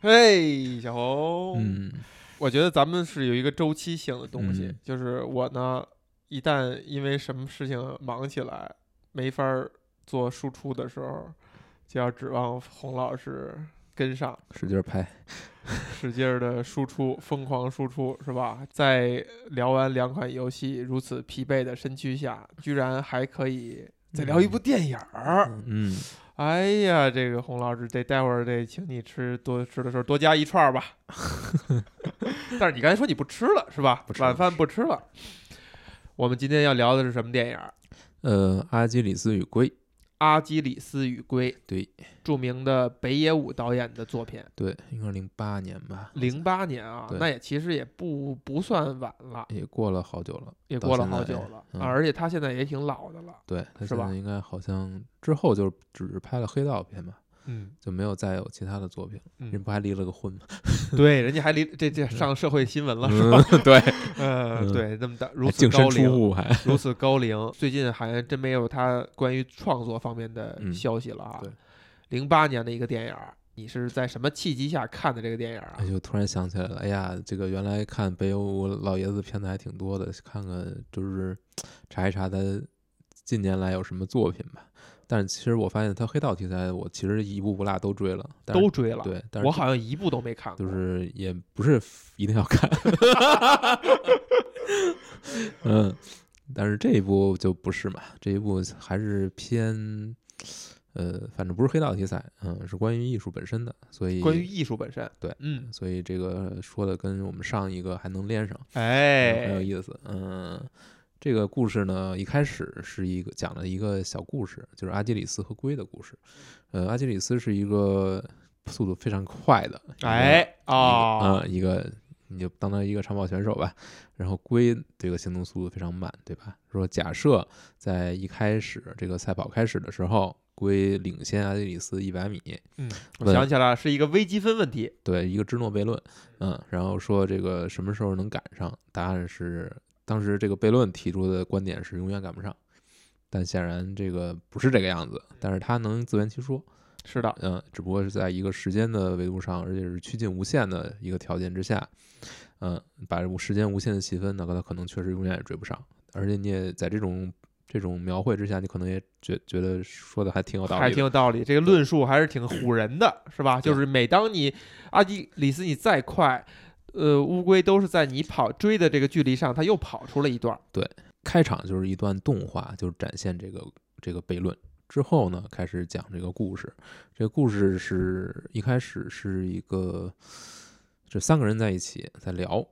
嘿，小红，嗯。我觉得咱们是有一个周期性的东西，嗯。就是我呢，一旦因为什么事情忙起来，没法儿做输出的时候，就要指望洪老师跟上，使劲儿拍，使劲儿的输出，疯狂输出，是吧？在聊完两款游戏如此疲惫的身躯下，居然还可以再聊一部电影儿。嗯，哎呀，这个洪老师，得待会儿得请你吃多吃的时候多加一串儿吧。但是你刚才说你不吃了是吧不？吃晚饭不吃了。我们今天要聊的是什么电影儿？呃，阿基里斯与龟，阿基里斯与龟，对。著名的北野武导演的作品，对，应该是零八年吧，零八年啊，那也其实也不不算晚了，也过了好久了，也过了好久了、嗯。啊，而且他现在也挺老的了。对他是吧？现在应该好像之后就只拍了黑道片吧，嗯就没有再有其他的作品，人嗯，不还离了个婚吗？对，人家还离这这上社会新闻了是吧？嗯，对，呃，嗯对，那么大如此高龄，还，如此高龄，最近好像真没有他关于创作方面的嗯消息了啊对。零八年的一个电影儿，你是在什么契机下看的这个电影儿啊哎？就突然想起来了，哎呀，这个原来看北欧老爷子片子还挺多的，看看就是 查一查他近年来有什么作品吧。但是其实我发现他黑道题材，我其实一部不落都追了，但是都追了，对，但是我好像一部都没看过。就是也不是一定要看，嗯，但是这一部就不是嘛，这一部还是偏，呃，反正不是黑道题材，嗯，是关于艺术本身的，所以关于艺术本身，对嗯，所以这个说的跟我们上一个还能连上，哎很有哎，意思，嗯。这个故事呢，一开始是一个讲了一个小故事，就是阿基里斯和龟的故事。呃，阿基里斯是一个速度非常快的，哎一个啊，嗯，一个你就当他一个长跑选手吧。然后龟这个行动速度非常慢，对吧？说假设在一开始这个赛跑开始的时候，龟领先阿基里斯一百米，嗯，我想起来了，是一个微积分问题。对，一个芝诺悖论，嗯，然后说这个什么时候能赶上？答案是当时这个悖论提出的观点是永远赶不上，但显然这个不是这个样子，但是他能自圆其说，是的，嗯，只不过是在一个时间的维度上，而且是趋近无限的一个条件之下，嗯，把这时间无限的细分，那个他可能确实永远也追不上，而且你也在这种这种描绘之下，你可能也觉觉得说的还挺有道理，还挺有道理。这个论述还是挺唬人的，是吧？就是每当你阿基里斯你再快，呃，乌龟都是在你跑追的这个距离上，它又跑出了一段儿。开场就是一段动画，就是展现这个这个悖论。之后呢，开始讲这个故事。这个故事是一开始是一个，这三个人在一起在聊。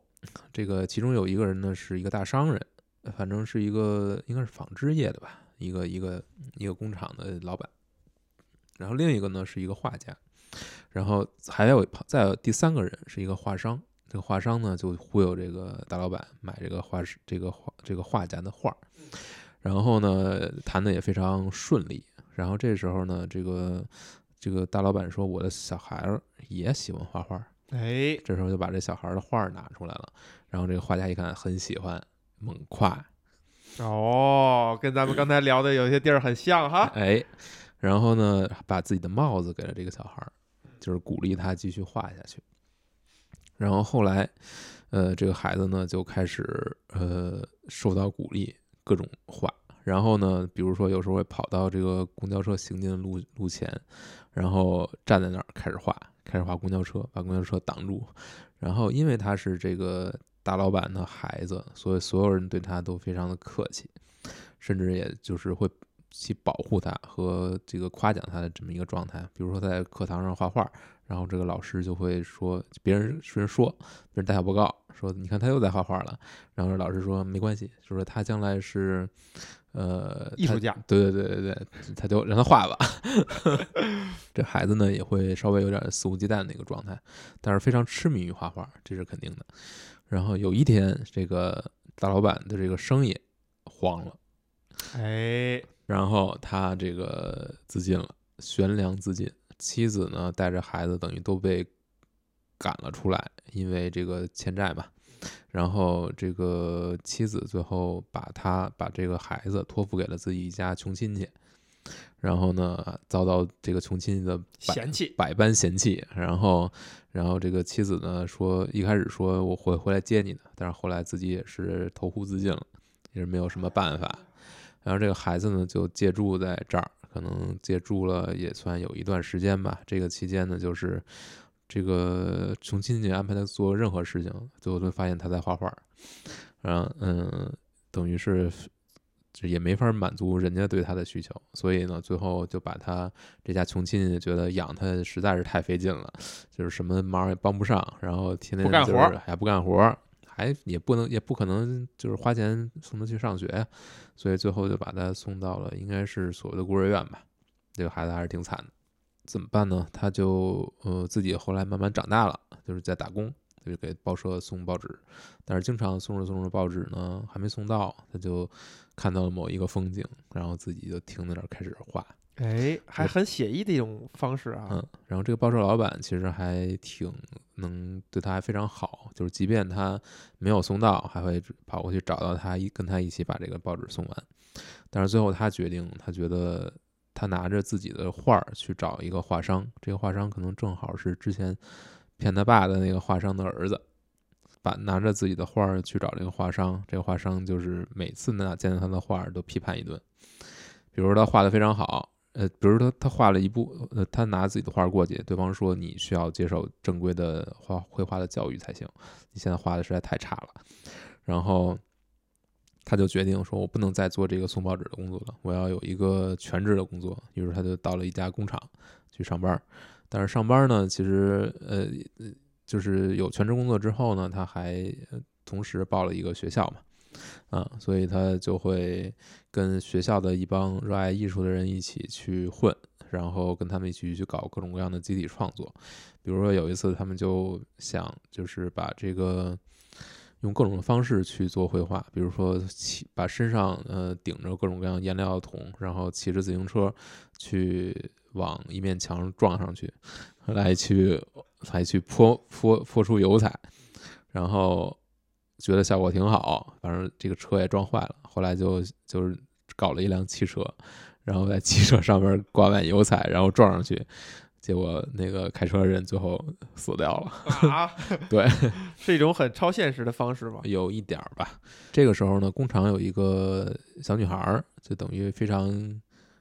这个其中有一个人呢是一个大商人，反正是一个应该是纺织业的吧，一个一个一个工厂的老板。然后另一个呢是一个画家，然后还有再有第三个人是一个画商。这个画商呢就忽悠这个大老板买这个画师这个画这个画家的画儿，然后呢谈的也非常顺利。然后这时候呢，这个这个大老板说我的小孩儿也喜欢画画，哎，这时候就把这小孩儿的画儿拿出来了。然后这个画家一看很喜欢，猛夸，哦，跟咱们刚才聊的有些地儿很像哈。哎，然后呢把自己的帽子给了这个小孩儿，就是鼓励他继续画下去。然后后来，呃，这个孩子呢就开始呃受到鼓励，各种画。然后呢，比如说有时候会跑到这个公交车行进的路路前，然后站在那儿开始画，开始画公交车，把公交车挡住。然后因为他是这个大老板的孩子，所以所有人对他都非常的客气，甚至也就是会去保护他和这个夸奖他的这么一个状态。比如说在课堂上画画，然后这个老师就会说，别人别人说，别人打小报告说，你看他又在画画了。然后老师说没关系，就说他将来是，呃，艺术家对对对对对，他就让他画吧。这孩子呢也会稍微有点肆无忌惮的一个状态，但是非常痴迷于画画，这是肯定的。然后有一天，这个大老板的这个生意黄了，哎，然后他这个自尽了，悬梁自尽。妻子呢带着孩子等于都被赶了出来，因为这个欠债嘛。然后这个妻子最后把他把这个孩子托付给了自己一家穷亲戚，然后呢遭到这个穷亲戚的百嫌弃，百般嫌弃，然后然后这个妻子呢说一开始说我会回来接你的，但是后来自己也是投湖自尽了，也是没有什么办法。然后这个孩子呢就借住在这儿，可能借住了也算有一段时间吧。这个期间呢，就是这个穷亲戚安排他做任何事情，最后都发现他在画画，然后嗯，等于是这也没法满足人家对他的需求，所以呢，最后就把他这家穷亲戚觉得养他实在是太费劲了，就是什么忙也帮不上，然后天天就是还不干活儿，还也不能也不可能就是花钱送他去上学呀，所以最后就把他送到了应该是所谓的孤儿院吧。这个孩子还是挺惨的，怎么办呢？他就呃自己后来慢慢长大了，就是在打工，就是给报社送报纸，但是经常送着送着报纸呢，还没送到，他就看到了某一个风景，然后自己就停在那儿开始画。哎，还很写意的一种方式啊。嗯，然后这个报社老板其实还挺能对他还非常好，就是即便他没有送到，还会跑过去找到他，一跟他一起把这个报纸送完。但是最后他决定，他觉得他拿着自己的画儿去找一个画商，这个画商可能正好是之前骗他爸的那个画商的儿子。把拿着自己的画儿去找这个画商，这个画商就是每次呢见到他的画儿都批判一顿，比如他画的非常好，呃，比如说他画了一部，呃，他拿自己的画过去，对方说你需要接受正规的画绘画的教育才行，你现在画的实在太差了。然后他就决定说，我不能再做这个送报纸的工作了，我要有一个全职的工作。于是他就到了一家工厂去上班，但是上班呢，其实呃，就是有全职工作之后呢，他还同时报了一个学校嘛。啊，所以他就会跟学校的一帮热爱艺术的人一起去混，然后跟他们一起去搞各种各样的集体创作。比如说有一次，他们就想就是把这个用各种方式去做绘画，比如说骑把身上呃顶着各种各样颜料的桶，然后骑着自行车去往一面墙撞上去，来去来去泼泼泼出油彩，然后。觉得效果挺好，反正这个车也撞坏了。后来就就是搞了一辆汽车，然后在汽车上面挂满油彩，然后撞上去，结果那个开车的人最后死掉了。啊，对，是一种很超现实的方式吧？有一点儿吧。这个时候呢，工厂有一个小女孩儿，就等于非常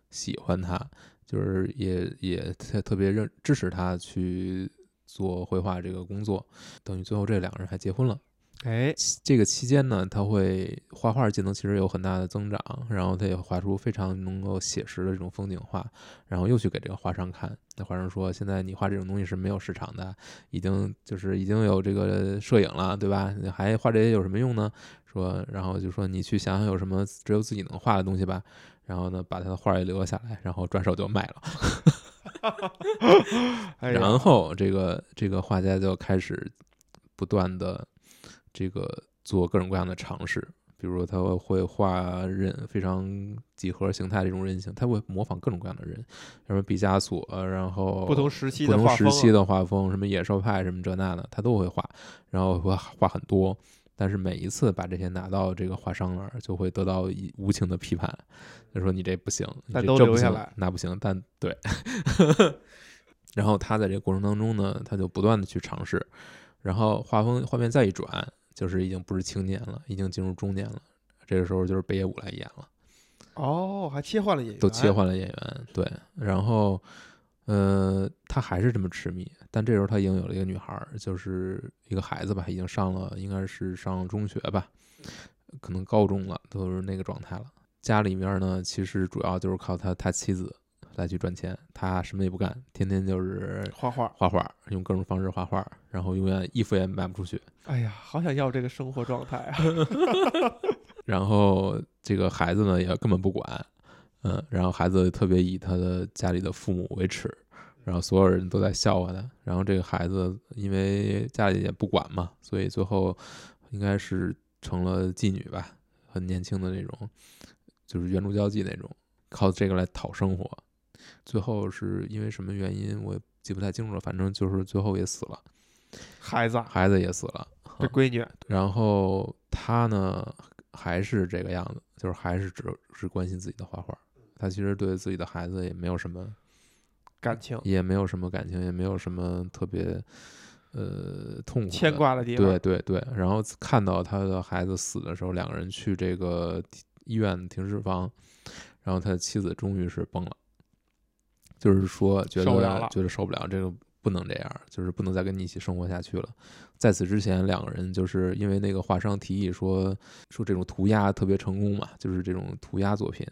喜欢他，就是也也特特别认支持他去做绘画这个工作，等于最后这两个人还结婚了。哎，这个期间呢，他会画画技能其实有很大的增长，然后他也画出非常能够写实的这种风景画，然后又去给这个画商看，那画商说：“现在你画这种东西是没有市场的，已经就是已经有这个摄影了，对吧？你还画这些有什么用呢？”说，然后就说你去想想有什么只有自己能画的东西吧，然后呢，把他的画也留了下来，然后转手就卖了。然后这个这个画家就开始不断的这个做各种各样的尝试，比如说他会画人非常几何形态的这种人形，他会模仿各种各样的人，什么毕加索，然后不同时期不同时的画风啊期的画风，什么野兽派什么这那的，他都会画，然后会画很多。但是每一次把这些拿到这个画商那儿，就会得到一无情的批判，就说你这不行，这这不行留下来那不行，但对。然后他在这个过程当中呢，他就不断的去尝试，然后画风画面再一转，就是已经不是青年了，已经进入中年了。这个时候就是北野武来演了。哦，还切换了演员，都切换了演员，对，然后，呃，他还是这么痴迷，但这时候他已经有了一个女孩儿，就是一个孩子吧，已经上了，应该是上中学吧，可能高中了，都是那个状态了。家里面呢，其实主要就是靠他他妻子来去赚钱，他什么也不干，天天就是画画。画画，用各种方式画画，然后永远衣服也卖不出去，哎呀，好想要这个生活状态啊！然后这个孩子呢也根本不管，嗯，然后孩子特别以他的家里的父母为耻，然后所有人都在笑话他。然后这个孩子因为家里也不管嘛，所以最后应该是成了妓女吧，很年轻的那种，就是援助交际那种，靠这个来讨生活。最后是因为什么原因我也记不太清楚了，反正就是最后也死了，孩子，孩子也死了。这闺女，然后他呢还是这个样子，就是还是只只关心自己的画画，他其实对自己的孩子也没有什么感情也没有什么感情，也没有什么特别呃痛苦的牵挂的地方。对对对，然后看到他的孩子死的时候，两个人去这个医院停尸房，然后他的妻子终于是崩了，就是说觉得觉得受不了，这个不能这样，就是不能再跟你一起生活下去了。在此之前，两个人就是因为那个画商提议说说这种涂鸦特别成功嘛，就是这种涂鸦作品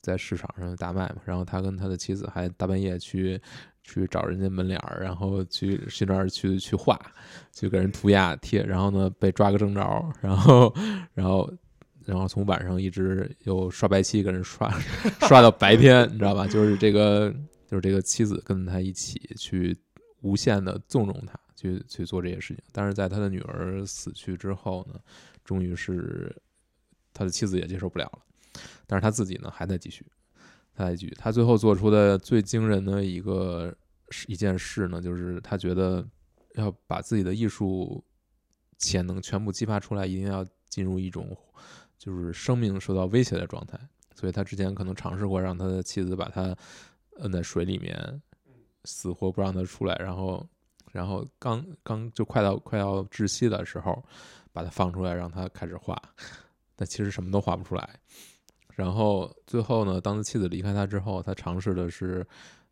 在市场上大卖嘛，然后他跟他的妻子还大半夜去。去找人家门脸儿，然后去去那儿去去画，去给人涂鸦贴，然后呢被抓个正着，然后然后然后从晚上一直又刷白漆给人刷刷到白天，你知道吧？就是这个就是这个妻子跟他一起去无限的纵容他去去做这些事情，但是在他的女儿死去之后呢，终于是他的妻子也接受不了了，但是他自己呢还在继续。他在继续，他最后做出的最惊人的一个一件事呢，就是他觉得要把自己的艺术潜能全部激发出来，一定要进入一种就是生命受到威胁的状态。所以他之前可能尝试过让他的妻子把他摁在水里面，死活不让他出来，然后然后刚刚就快到快要窒息的时候，把他放出来让他开始画，但其实什么都画不出来。然后最后呢，当他妻子离开他之后，他尝试的是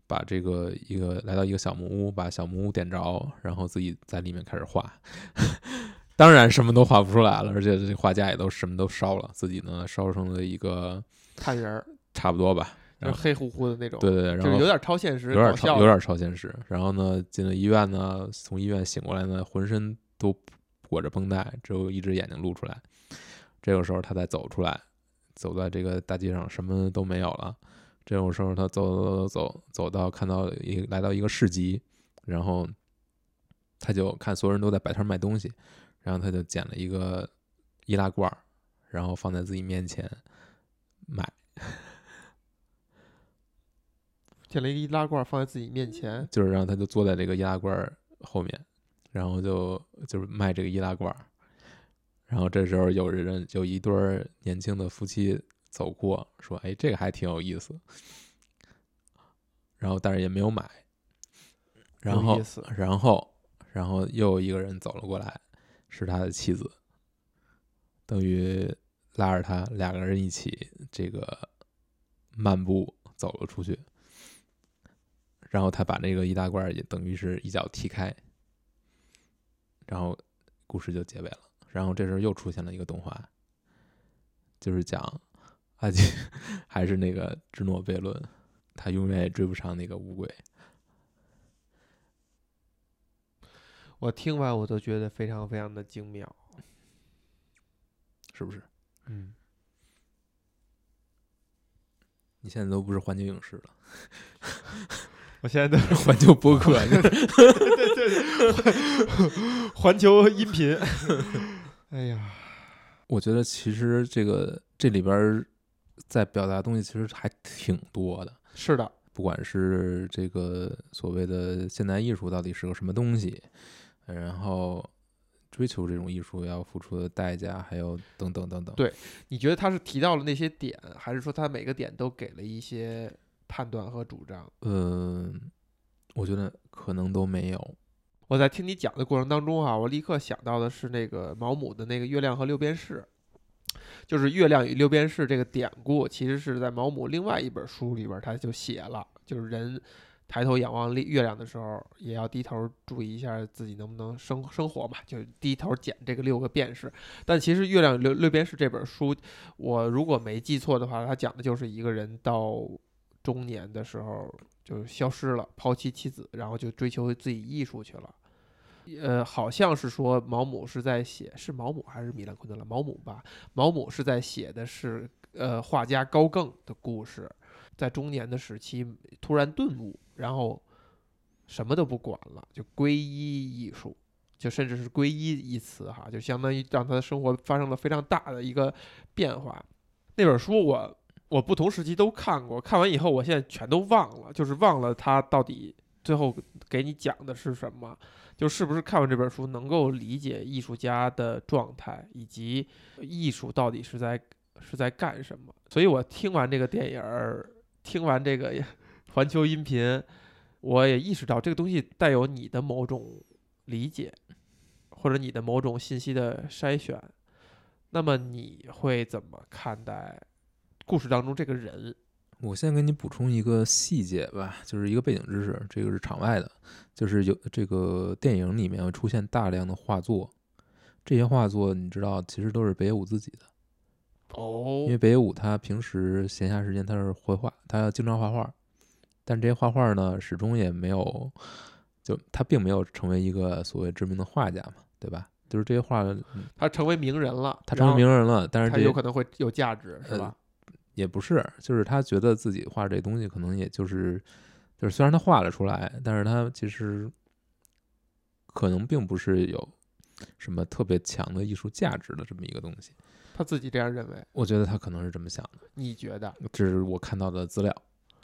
把这个一个来到一个小木屋，把小木屋点着，然后自己在里面开始画。当然什么都画不出来了，而且这画家也都什么都烧了，自己呢烧成了一个看人儿差不多吧，就是黑乎乎的那种，对对对，然后就是有点超现实，有点超有点超现实。然后呢，进了医院呢，从医院醒过来呢，浑身都裹着绷带，只有一只眼睛露出来。这个时候他才走出来，走在这个大街上，什么都没有了。这种时候他走走走走走到看到一来到一个市集，然后他就看所有人都在摆摊卖东西，然后他就捡了一个易拉罐儿，然后放在自己面前卖。捡了一个易拉罐放在自己面前，就是让他就坐在这个易拉罐后面，然后就就是卖这个易拉罐。然后这时候有人有一对儿年轻的夫妻走过，说：“哎，这个还挺有意思。”然后但是也没有买。然后然后然后又有一个人走了过来，是他的妻子，等于拉着他两个人一起这个漫步走了出去。然后他把那个易大罐儿也等于是一脚踢开，然后故事就结尾了。然后这时候又出现了一个动画，就是讲阿基 还是那个芝诺悖论，他永远也追不上那个乌龟。我听完我都觉得非常非常的精妙。是不是？嗯，你现在都不是环球影视了，我现在都是 环球播客，环球音频。哎呀，我觉得其实这个这里边儿在表达的东西其实还挺多的。是的，不管是这个所谓的现代艺术到底是个什么东西，然后追求这种艺术要付出的代价，还有等等等等。对你觉得他是提到了那些点，还是说他每个点都给了一些判断和主张？嗯，我觉得可能都没有。我在听你讲的过程当中啊，我立刻想到的是那个毛姆的那个《月亮和六便士》，就是月亮与六便士这个典故，其实是在毛姆另外一本书里边他就写了，就是人抬头仰望月月亮的时候，也要低头注意一下自己能不能生生活嘛，就是低头捡这个六个便士。但其实《月亮与六六便士》这本书，我如果没记错的话，它讲的就是一个人到中年的时候就消失了，抛弃妻子，然后就追求自己艺术去了。呃，好像是说毛姆是在写，是毛姆还是米兰昆德拉？毛姆吧，毛姆是在写的是呃画家高更的故事，在中年的时期突然顿悟，然后什么都不管了，就皈依艺术，就甚至是皈依一词哈，就相当于让他的生活发生了非常大的一个变化。那本书我我不同时期都看过，看完以后我现在全都忘了，就是忘了他到底最后给你讲的是什么。就是不是看完这本书能够理解艺术家的状态，以及艺术到底是在是在干什么？所以我听完这个电影，听完这个环球音频，我也意识到这个东西带有你的某种理解，或者你的某种信息的筛选。那么你会怎么看待故事当中这个人？我先给你补充一个细节吧，就是一个背景知识，这个是场外的，就是有这个电影里面会出现大量的画作，这些画作你知道其实都是北野武自己的，哦因为北野武他平时闲暇时间他是绘画，他经常画画，但这些画画呢始终也没有，就他并没有成为一个所谓知名的画家嘛，对吧？就是这些画嗯他成为名人了，他成为名人了，但是有可能会有价值，是呃吧？也不是，就是他觉得自己画这东西可能也就是，就是虽然他画了出来，但是他其实可能并不是有什么特别强的艺术价值的这么一个东西。他自己这样认为，我觉得他可能是这么想的，你觉得？这是我看到的资料。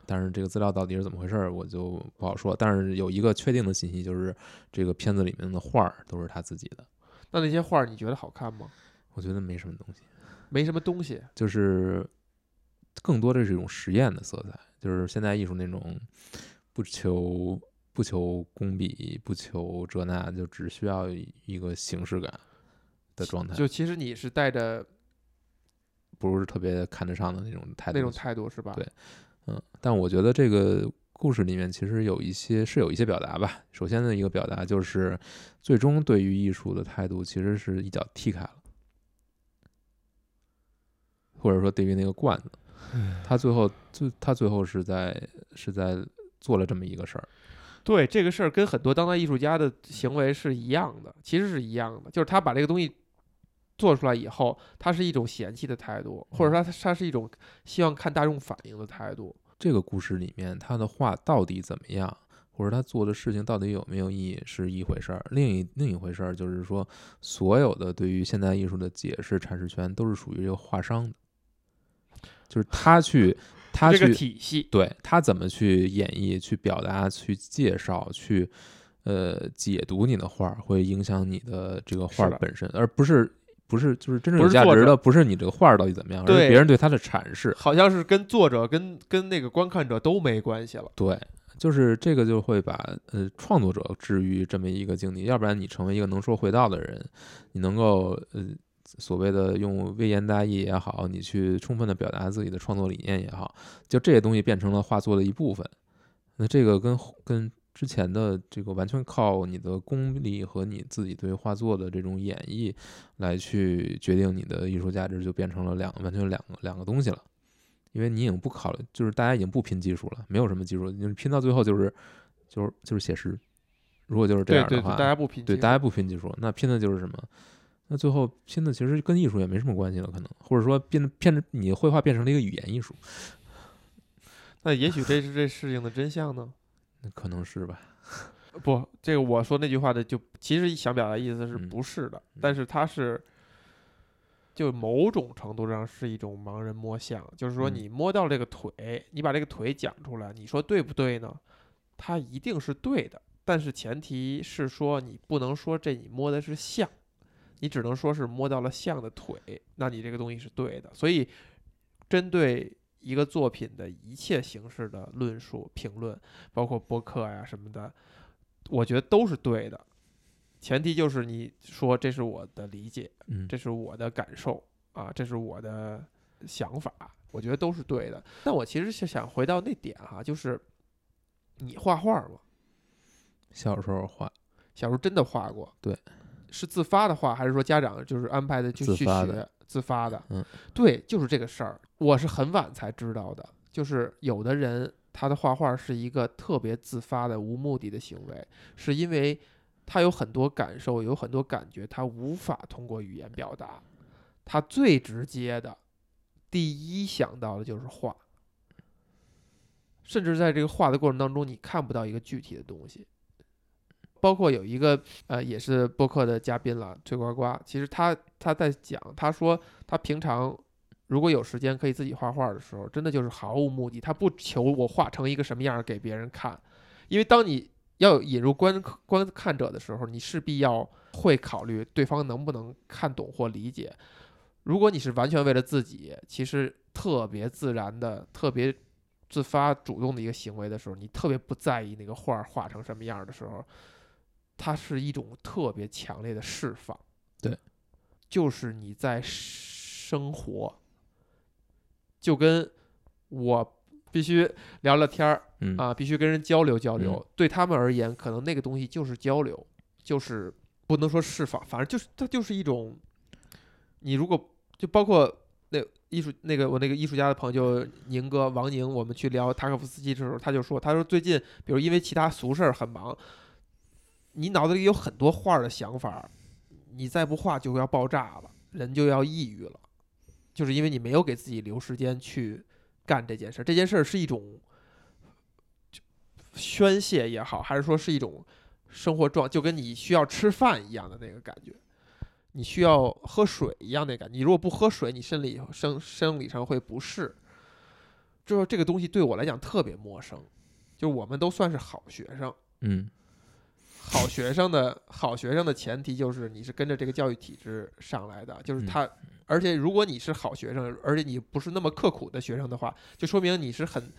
但是这个资料到底是怎么回事儿，我就不好说。但是有一个确定的信息，就是这个片子里面的画儿都是他自己的。那那些画儿你觉得好看吗？我觉得没什么东西。没什么东西，就是更多的是一种实验的色彩，就是现代艺术那种不求不求工笔，不求这那，就只需要一个形式感的状态，就其实你是带着不是特别看得上的那种态度。那种态度是吧？对嗯，但我觉得这个故事里面其实有一些是有一些表达吧。首先的一个表达就是，最终对于艺术的态度其实是一脚踢开了，或者说对于那个罐子，他最后最他最后是在是在做了这么一个事儿。对这个事儿跟很多当代艺术家的行为是一样的，其实是一样的，就是他把这个东西做出来以后，他是一种嫌弃的态度，或者说他他是一种希望看大众反应的态度。这个故事里面，他的画到底怎么样，或者他做的事情到底有没有意义是一回事儿，另一另一回事儿就是说，所有的对于现代艺术的解释阐释权都是属于这个画商的，就是他去 他这个去体系，对他怎么去演绎、去表达、去介绍、去呃解读你的画儿，会影响你的这个画儿本身，而不是不是就是真正有价值的，不是你这个画儿到底怎么样，而是别人对他的阐释。好像是跟作者跟跟那个观看者都没关系了。对，就是这个就会把呃创作者置于这么一个境地，要不然你成为一个能说会道的人，你能够呃所谓的用微言大义也好，你去充分的表达自己的创作理念也好，就这些东西变成了画作的一部分。那这个跟跟之前的这个完全靠你的功力和你自己对画作的这种演绎来去决定你的艺术价值，就变成了两完全两个两个东西了。因为你已经不考虑，就是大家已经不拼技术了，没有什么技术，你拼到最后就是就是就是写实。如果就是这对对对，样的话，大家不拼劲对大家不拼技术，那拼的就是什么？那最后拼的其实跟艺术也没什么关系了，可能或者说变变成你绘画变成了一个语言艺术，那也许这是这事情的真相呢？那可能是吧？不，这个我说那句话的就其实想表达意思是嗯不是的，但是它是就某种程度上是一种盲人摸象，就是说嗯你摸到这个腿，你把这个腿讲出来，你说对不对呢？它一定是对的，但是前提是说你不能说这你摸的是象，你只能说是摸到了象的腿，那你这个东西是对的。所以针对一个作品的一切形式的论述、评论，包括博客呀什么的，我觉得都是对的。前提就是你说这是我的理解，嗯，这是我的感受啊，这是我的想法，我觉得都是对的。但我其实是想回到那点哈，就是你画画吗？小时候画小时候真的画过？对，是自发的画，还是说家长就是安排的就去学？自发的，嗯，对，就是这个事儿，我是很晚才知道的。就是有的人他的画画是一个特别自发的无目的的行为，是因为他有很多感受，有很多感觉，他无法通过语言表达。他最直接的，第一想到的就是画，甚至在这个画的过程当中，你看不到一个具体的东西。包括有一个呃，也是播客的嘉宾了，崔呱呱。其实他他在讲，他说他平常如果有时间可以自己画画的时候，真的就是毫无目的，他不求我画成一个什么样给别人看，因为当你要引入观观看者的时候，你势必要会考虑对方能不能看懂或理解。如果你是完全为了自己，其实特别自然的、特别自发主动的一个行为的时候，你特别不在意那个画画成什么样的时候，它是一种特别强烈的释放。对，就是你在生活，就跟我必须聊聊天儿嗯啊，必须跟人交流交流。对他们而言，可能那个东西就是交流，就是不能说释放，反正就是它就是一种，你如果就包括那艺术那个我那个艺术家的朋友宁哥王宁，我们去聊塔可夫斯基的时候，他就说，他说最近比如因为其他俗事儿很忙，你脑子里有很多画的想法，你再不画就要爆炸了，人就要抑郁了，就是因为你没有给自己留时间去干这件事儿。这件事儿是一种宣泄也好，还是说是一种生活状，就跟你需要吃饭一样的那个感觉。你需要喝水一样的感觉，你如果不喝水，你生理生生理上会不适。就是这个东西对我来讲特别陌生，就我们都算是好学生，嗯好学生的好学生的前提就是你是跟着这个教育体制上来的，就是嗯他，而且如果你是好学生，而且你不是那么刻苦的学生的话，就说明你是很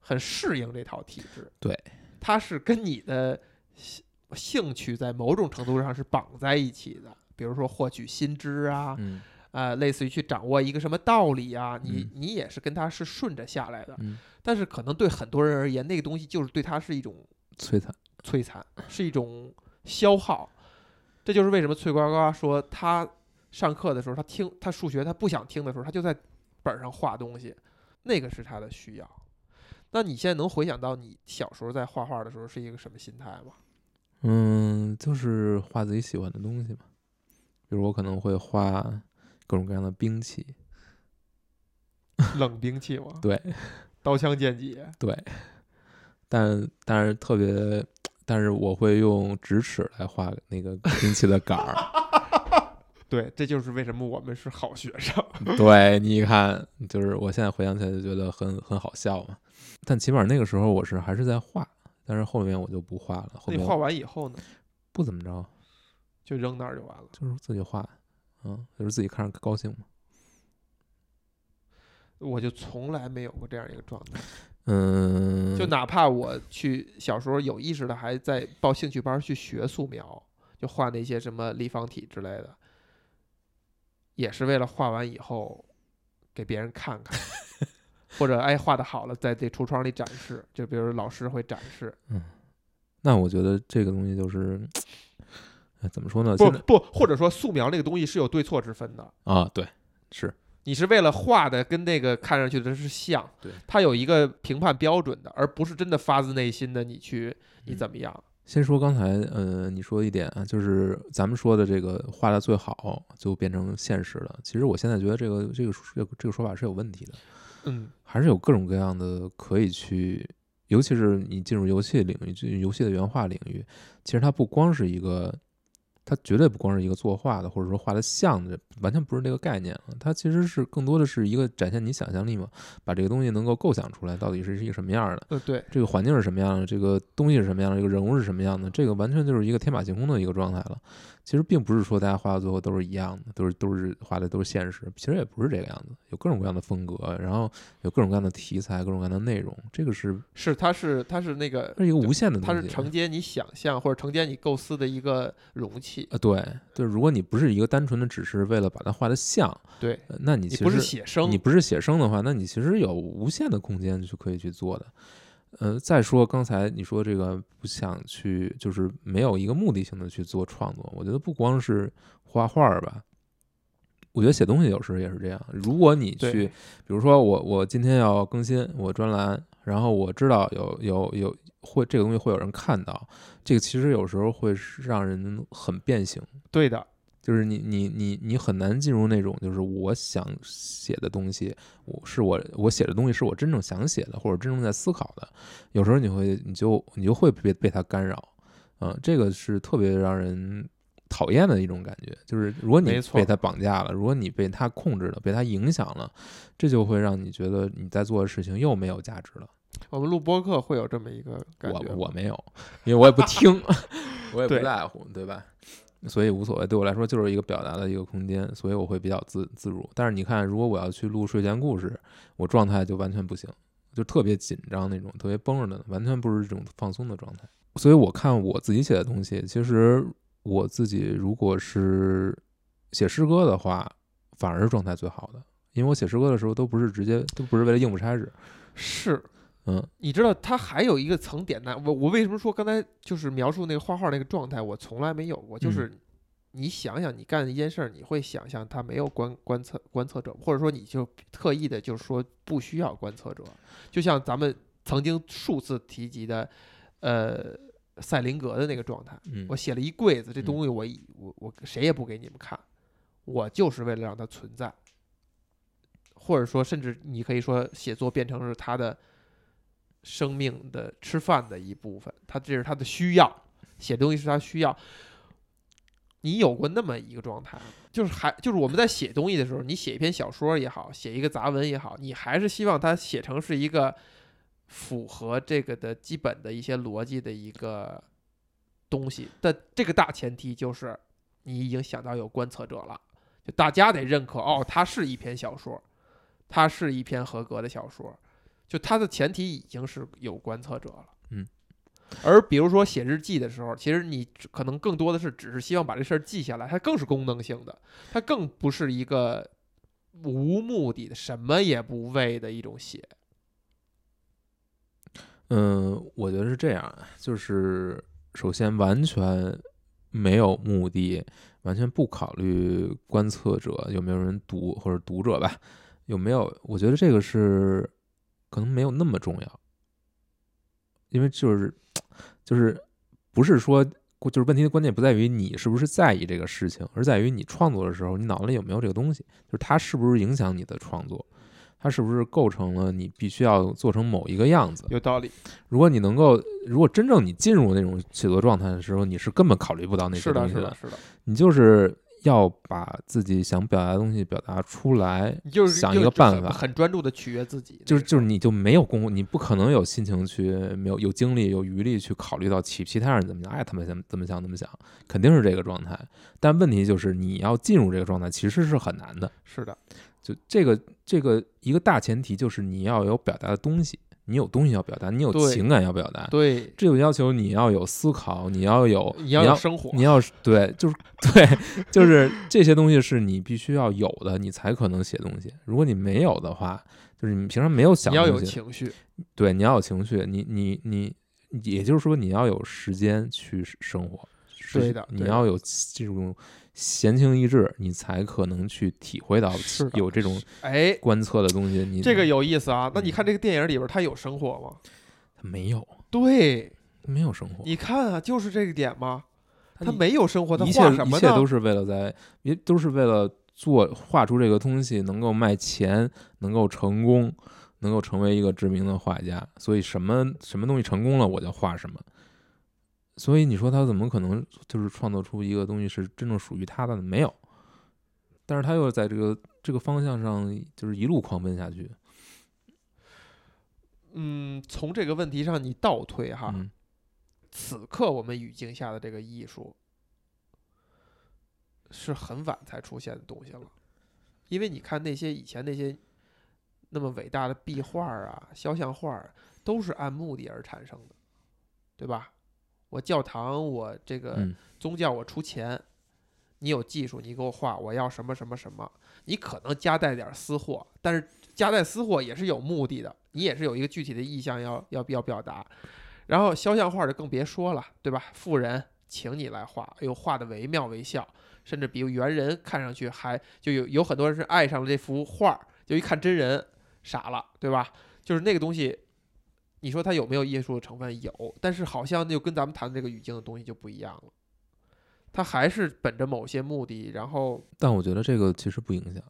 很适应这套体制。对，它是跟你的兴兴趣在某种程度上是绑在一起的，比如说获取新知啊，嗯呃，类似于去掌握一个什么道理啊，你嗯。你也是跟他是顺着下来的，嗯，但是可能对很多人而言，那个东西就是对他是一种摧残，摧残，是一种消耗。这就是为什么翠呱呱说他上课的时候，他听他数学他不想听的时候，他就在本上画东西，那个是他的需要。那你现在能回想到你小时候在画画的时候是一个什么心态吗？嗯，就是画自己喜欢的东西嘛，比如我可能会画各种各样的兵器，冷兵器吗？对刀枪剑戟。对，但但是特别，但是我会用直尺来画那个兵器的杆儿。对，这就是为什么我们是好学生。对，你一看，就是我现在回想起来就觉得很很好笑嘛。但起码那个时候我是还是在画，但是后面我就不画了，后面那你画完以后呢，不怎么着，就扔那儿就完了。就是自己画，嗯，就是自己看着高兴嘛。我就从来没有过这样一个状态，嗯，就哪怕我去小时候有意识的还在报兴趣班去学素描，就画那些什么立方体之类的，也是为了画完以后给别人看看，或者哎画的好了在这橱窗里展示，就比如老师会展示。嗯那我觉得这个东西就是，哎怎么说呢？不不，或者说素描那个东西是有对错之分的。啊，对，是你是为了画的跟那个看上去的是像，对，它有一个评判标准的，而不是真的发自内心的你去你嗯怎么样。先说刚才，呃，你说一点啊，就是咱们说的这个画的最好就变成现实了。其实我现在觉得这个这个这个这个说法是有问题的，嗯，还是有各种各样的可以去，尤其是你进入游戏领域，进入游戏的原画领域，其实它不光是一个，它绝对不光是一个作画的，或者说画的像的，完全不是这个概念了。它其实是更多的是一个展现你想象力嘛，把这个东西能够构想出来，到底是一个什么样的。呃，对，这个环境是什么样的，这个东西是什么样的，这个人物是什么样的，这个完全就是一个天马行空的一个状态了。其实并不是说大家画到最后都是一样的，都是都是画的都是现实，其实也不是这个样子，有各种各样的风格，然后有各种各样的题材，各种各样的内容，这个是是它是它是那个它是一个无限的东西。它是承接你想象或者承接你构思的一个容器。呃，对对，如果你不是一个单纯的只是为了把它画的像，对，呃那你你不是其实写生，你不是写生的话，那你其实有无限的空间去可以去做的。呃，再说刚才你说这个不想去，就是没有一个目的性的去做创作。我觉得不光是画画儿吧，我觉得写东西有时候也是这样。如果你去，比如说我我今天要更新我专栏，然后我知道有有有会这个东西会有人看到，这个其实有时候会让人很变形。对的，就是你你你你很难进入那种就是我想写的东西，我是我我写的东西是我真正想写的，或者真正在思考的。有时候你会你就你就会被被它干扰，嗯、这个是特别让人讨厌的一种感觉。就是如果你被它绑架了，如果你被它控制了，被它影响了，这就会让你觉得你在做的事情又没有价值了。我们录播客会有这么一个感我觉吗。我没有，因为我也不听，我也不在乎，对吧？所以无所谓，对我来说就是一个表达的一个空间，所以我会比较自自如。但是你看，如果我要去录睡前故事，我状态就完全不行，就特别紧张那种，特别绷着的，完全不是这种放松的状态。所以我看我自己写的东西，其实我自己如果是写诗歌的话，反而是状态最好的，因为我写诗歌的时候都不是直接，都不是为了应付差事，是，嗯你知道他还有一个层点呢。我我为什么说刚才就是描述那个画画那个状态，我从来没有过，就是你想想，你干一件事儿，你会想象他没有观观测观测者，或者说你就特意的就是说不需要观测者，就像咱们曾经数次提及的，呃，赛林格的那个状态。嗯我写了一柜子，这嗯东西我我我谁也不给你们看，我就是为了让它存在，或者说，甚至你可以说写作变成是他的生命的吃饭的一部分，他这是他的需要，写东西是他需要。你有过那么一个状态？就是还就是我们在写东西的时候，你写一篇小说也好，写一个杂文也好，你还是希望它写成是一个符合这个的基本的一些逻辑的一个东西。但这个大前提就是你已经想到有观测者了，就大家得认可哦，它是一篇小说，它是一篇合格的小说，就它的前提已经是有观测者了。嗯。而比如说写日记的时候，其实你可能更多的是只是希望把这事儿记下来，它更是功能性的，它更不是一个无目的的、什么也不为的一种写。嗯，我觉得是这样，啊就是首先完全没有目的，完全不考虑观测者有没有人读或者读者吧，有没有？我觉得这个是可能没有那么重要，因为就是就是不是说就是问题的关键不在于你是不是在意这个事情，而在于你创作的时候你脑子里有没有这个东西，就是它是不是影响你的创作。它是不是构成了你必须要做成某一个样子？有道理，如果你能够，如果真正你进入那种写作状态的时候，你是根本考虑不到那些东西是的，是的，你就是要把自己想表达的东西表达出来，就是想一个办法很专注的取悦自己，就是就是你就没有功夫，你不可能有心情去，没有有精力有余力去考虑到其其他人怎么想，爱他们怎么怎么想怎么想，肯定是这个状态。但问题就是你要进入这个状态其实是很难的。是的，就这个这个一个大前提就是你要有表达的东西，你有东西要表达，你有情感要表达，对，这就要求你要有思考，你要有你你要生活，你要是对，就是 对，就是这些东西是你必须要有的，你才可能写东西。如果你没有的话，就是你平常没有想你要有情绪，对，你要有情绪，你你你，也就是说你要有时间去生活，是对的你要有这种闲情逸致，你才可能去体会到有这种哎，观测的东西。你这个有意思啊。那你嗯看这个电影里边，它有生活吗？没有对，没有生活，你看啊，就是这个点吗？它他没有生活，他一切画什么呢？一切都是为了在，也都是为了做画出这个东西能够卖钱，能够成功，能够成为一个知名的画家。所以什么什么东西成功了，我就画什么。所以你说他怎么可能就是创作出一个东西是真正属于他的呢？没有。但是他又在这个这个方向上，就是一路狂奔下去。嗯，从这个问题上你倒推哈，嗯此刻我们语境下的这个艺术是很晚才出现的东西了，因为你看那些以前那些那么伟大的壁画啊、肖像画儿，都是按目的而产生的，对吧？我教堂，我这个嗯宗教，我出钱，你有技术，你给我画，我要什么什么什么，你可能夹带点儿私货，但是夹带私货也是有目的的，你也是有一个具体的意向要要要表达。然后肖像画就更别说了，对吧？富人请你来画，哎呦，画的惟妙惟肖，甚至比猿人看上去还就有有很多人是爱上了这幅画，就一看真人傻了，对吧？就是那个东西，你说它有没有艺术的成分？有，但是好像就跟咱们谈的这个语境的东西就不一样了，它还是本着某些目的，然后但我觉得这个其实不影响。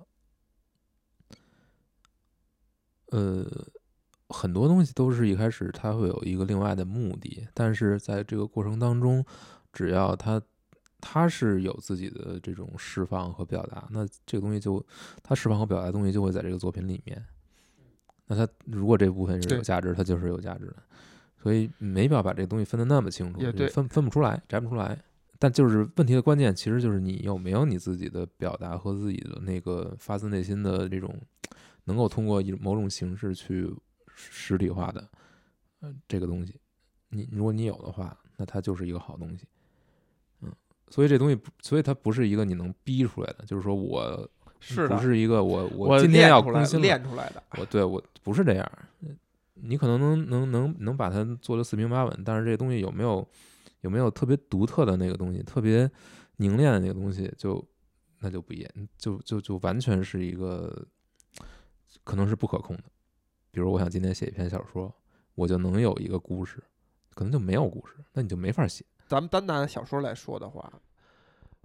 呃，很多东西都是一开始它会有一个另外的目的，但是在这个过程当中，只要它它是有自己的这种释放和表达，那这个东西就它释放和表达的东西就会在这个作品里面。那它如果这部分是有价值，它就是有价值的，所以没必要把这个东西分得那么清楚，对分分不出来，摘不出来。但就是问题的关键，其实就是你有没有你自己的表达和自己的那个发自内心的这种，能够通过一某种形式去实体化的，呃，这个东西，你如果你有的话，那它就是一个好东西，嗯，所以这东西不，所以它不是一个你能逼出来的，就是说我是的，不是一个我我今天要更新，练出来的。我对我不是这样，你可能能能能能把它做的四平八稳，但是这东西有没有有没有特别独特的那个东西，特别凝练的那个东西，就那就不一样，就就就完全是一个可能是不可控的。比如我想今天写一篇小说，我就能有一个故事，可能就没有故事，那你就没法写。咱们单拿小说来说的话，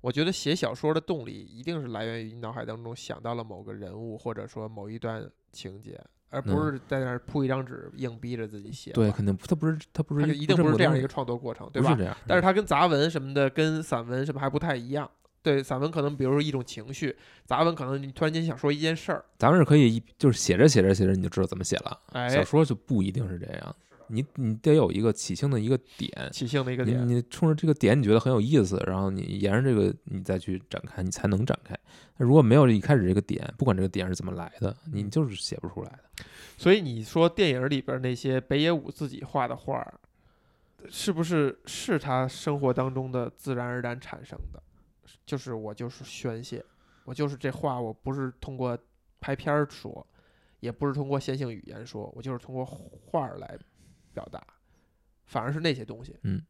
我觉得写小说的动力一定是来源于你脑海当中想到了某个人物，或者说某一段情节，而不是在那儿铺一张纸硬逼着自己写。嗯对，肯定不，它不是它不是它一定不是这样一个个创作过程，对吧是？这样，但是它跟杂文什么的，跟散文什么还不太一样。对，散文可能比如说一种情绪，杂文可能你突然间想说一件事儿，咱们是可以一就是写着写着写着你就知道怎么写了。哎小，说就不一定是这样，你你得有一个起兴的一个点，起兴的一个点。你冲着这个点你觉得很有意思，然后你沿着这个你再去展开，你才能展开。那如果没有一开始这个点，不管这个点是怎么来的，你就是写不出来的。所以你说电影里边那些北野武自己画的画儿，是不是是他生活当中的自然而然产生的？就是我就是宣泄，我就是这话，我不是通过拍片儿说，也不是通过线性语言说，我就是通过画儿来表达，反而是那些东西。嗯，